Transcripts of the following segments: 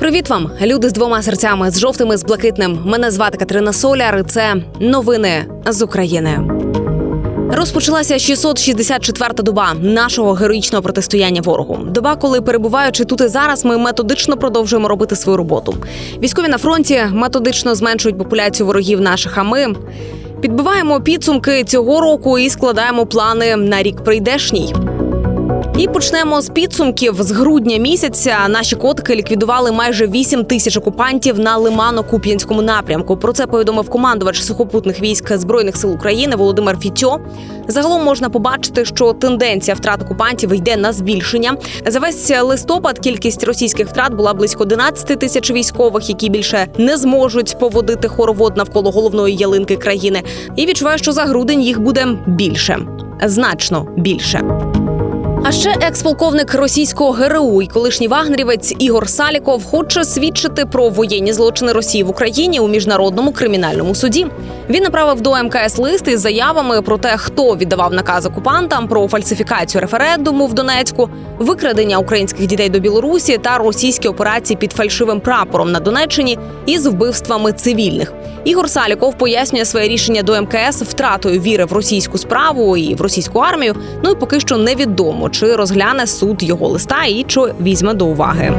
Привіт вам, люди з двома серцями, з жовтими, з блакитним. Мене звати Катерина Соляр. і Це новини з України. Розпочалася 664-та доба нашого героїчного протистояння ворогу. Доба, коли перебуваючи тут і зараз, ми методично продовжуємо робити свою роботу. Військові на фронті методично зменшують популяцію ворогів наших. А ми підбиваємо підсумки цього року і складаємо плани на рік прийдешній. І почнемо з підсумків. З грудня місяця наші котики ліквідували майже 8 тисяч окупантів на Лимано-Куп'янському напрямку. Про це повідомив командувач сухопутних військ збройних сил України Володимир Фітьо. Загалом можна побачити, що тенденція втрат окупантів йде на збільшення. За весь листопад кількість російських втрат була близько 11 тисяч військових, які більше не зможуть поводити хоровод навколо головної ялинки країни. І відчуваю, що за грудень їх буде більше, значно більше. А ще експолковник російського ГРУ і колишній вагнерівець Ігор Саліков хоче свідчити про воєнні злочини Росії в Україні у міжнародному кримінальному суді. Він направив до МКС лист із заявами про те, хто віддавав наказ окупантам про фальсифікацію референдуму в Донецьку, викрадення українських дітей до Білорусі та російські операції під фальшивим прапором на Донеччині із вбивствами цивільних. Ігор Саліков пояснює своє рішення до МКС втратою віри в російську справу і в російську армію. Ну і поки що невідомо, чи розгляне суд його листа і що візьме до уваги.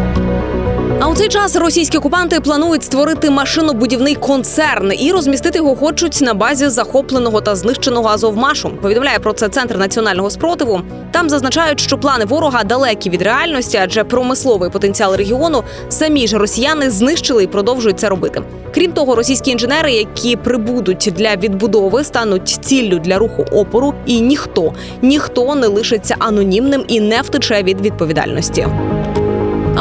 Цей час російські окупанти планують створити машинобудівний концерн і розмістити його хочуть на базі захопленого та знищеного Азовмашу. Повідомляє про це центр національного спротиву. Там зазначають, що плани ворога далекі від реальності, адже промисловий потенціал регіону самі ж росіяни знищили і продовжують це робити. Крім того, російські інженери, які прибудуть для відбудови, стануть ціллю для руху опору, і ніхто ніхто не лишиться анонімним і не втече від відповідальності.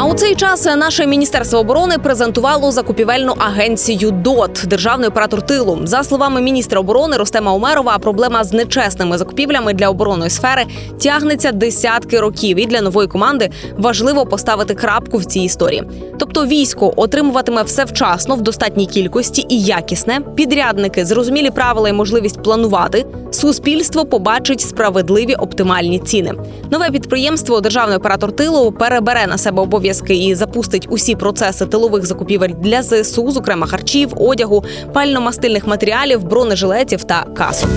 А у цей час наше міністерство оборони презентувало закупівельну агенцію ДОТ державний оператор тилу. За словами міністра оборони Ростема Умерова, проблема з нечесними закупівлями для оборонної сфери тягнеться десятки років. І для нової команди важливо поставити крапку в цій історії. Тобто, військо отримуватиме все вчасно в достатній кількості і якісне. Підрядники зрозумілі правила і можливість планувати. Суспільство побачить справедливі оптимальні ціни. Нове підприємство Державний оператор тилу перебере на себе обов'язки обов'язки і запустить усі процеси тилових закупівель для ЗСУ, зокрема харчів, одягу, пально-мастильних матеріалів, бронежилетів та касок.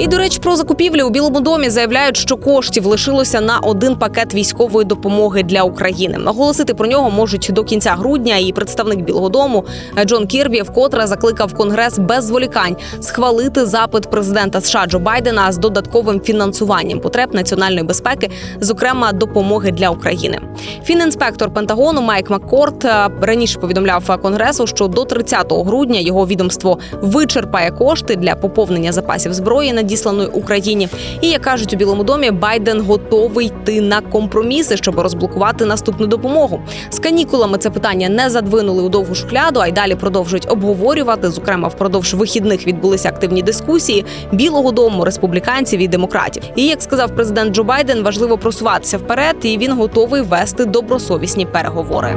І до речі, про закупівлі у Білому домі заявляють, що коштів лишилося на один пакет військової допомоги для України. Наголосити про нього можуть до кінця грудня. І представник Білого Дому Джон Кірбі вкотре закликав Конгрес без зволікань схвалити запит президента США Джо Байдена з додатковим фінансуванням потреб національної безпеки, зокрема допомоги для України. Фінінспектор Пентагону Майк Маккорт е, раніше повідомляв Конгресу, що до 30 грудня його відомство вичерпає кошти для поповнення запасів зброї на надісланої Україні. І як кажуть у Білому домі, Байден готовий йти на компроміси, щоб розблокувати наступну допомогу. З канікулами це питання не задвинули у довгу шухляду, а й далі продовжують обговорювати. Зокрема, впродовж вихідних відбулися активні дискусії Білого Дому, республіканців і демократів. І як сказав президент Джо Байден, важливо просуватися вперед, і він готовий вести добросовісні переговори.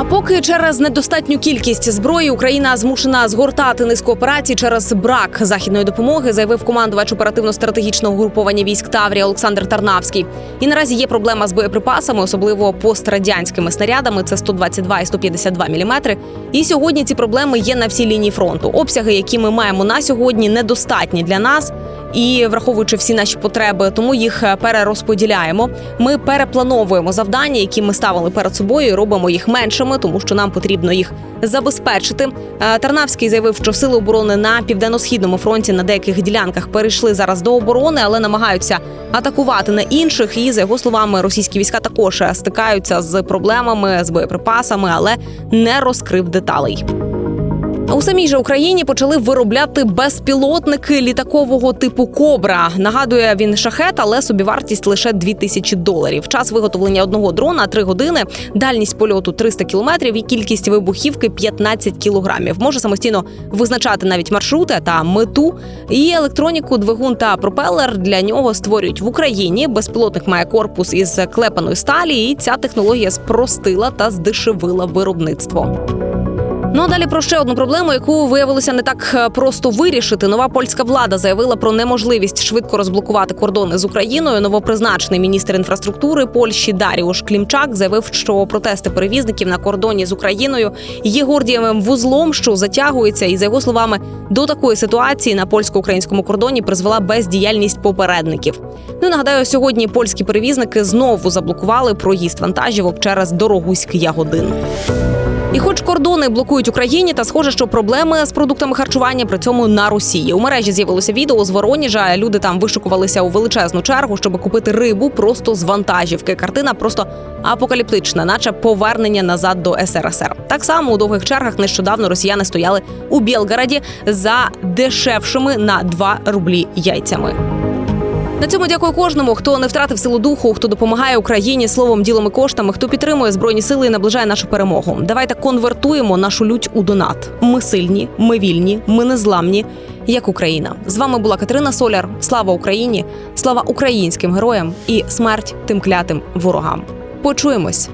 А поки через недостатню кількість зброї Україна змушена згортати низку операцій через брак західної допомоги, заявив командувач оперативно-стратегічного груповання військ Таврія Олександр Тарнавський. І наразі є проблема з боєприпасами, особливо пострадянськими снарядами. Це 122 і 152 міліметри. І сьогодні ці проблеми є на всій лінії фронту. Обсяги, які ми маємо на сьогодні, недостатні для нас і враховуючи всі наші потреби, тому їх е, перерозподіляємо. Ми переплановуємо завдання, які ми ставили перед собою, і робимо їх меншими, тому що нам потрібно їх забезпечити. Е, Тарнавський заявив, що сили оборони на південно-східному фронті на деяких ділянках перейшли зараз до оборони, але намагаються атакувати на інших. І за його словами, російські війська також стикаються з проблемами з боєприпасами, але не розкрив деталей. А у самій же Україні почали виробляти безпілотники літакового типу Кобра. Нагадує він шахет, але собівартість лише 2000 доларів. Час виготовлення одного дрона 3 години, дальність польоту 300 кілометрів і кількість вибухівки 15 кілограмів. Може самостійно визначати навіть маршрути та мету. І електроніку, двигун та пропелер для нього створюють в Україні. Безпілотник має корпус із клепаної сталі, і ця технологія спростила та здешевила виробництво. Ну а далі про ще одну проблему, яку виявилося не так е, просто вирішити. Нова польська влада заявила про неможливість швидко розблокувати кордони з Україною. Новопризначений міністр інфраструктури Польщі Даріуш Клімчак заявив, що протести перевізників на кордоні з Україною є гордієвим вузлом, що затягується, і за його словами, до такої ситуації на польсько-українському кордоні призвела бездіяльність попередників. Ну нагадаю, сьогодні польські перевізники знову заблокували проїзд вантажівок через Дорогуськ Ягодин. І, хоч кордони блокують Україні, та схоже, що проблеми з продуктами харчування при цьому на Росії. У мережі з'явилося відео з Вороніжа. Люди там вишикувалися у величезну чергу, щоб купити рибу просто з вантажівки. Картина просто апокаліптична, наче повернення назад до СРСР. Так само у довгих чергах нещодавно росіяни стояли у Білгороді за дешевшими на 2 рублі яйцями. На цьому дякую кожному, хто не втратив силу духу, хто допомагає Україні словом, ділом і коштами, хто підтримує збройні сили і наближає нашу перемогу. Давайте конвертуємо нашу лють у донат. Ми сильні, ми вільні, ми незламні, як Україна. З вами була Катерина Соляр. Слава Україні! Слава українським героям і смерть тим клятим ворогам. Почуємось.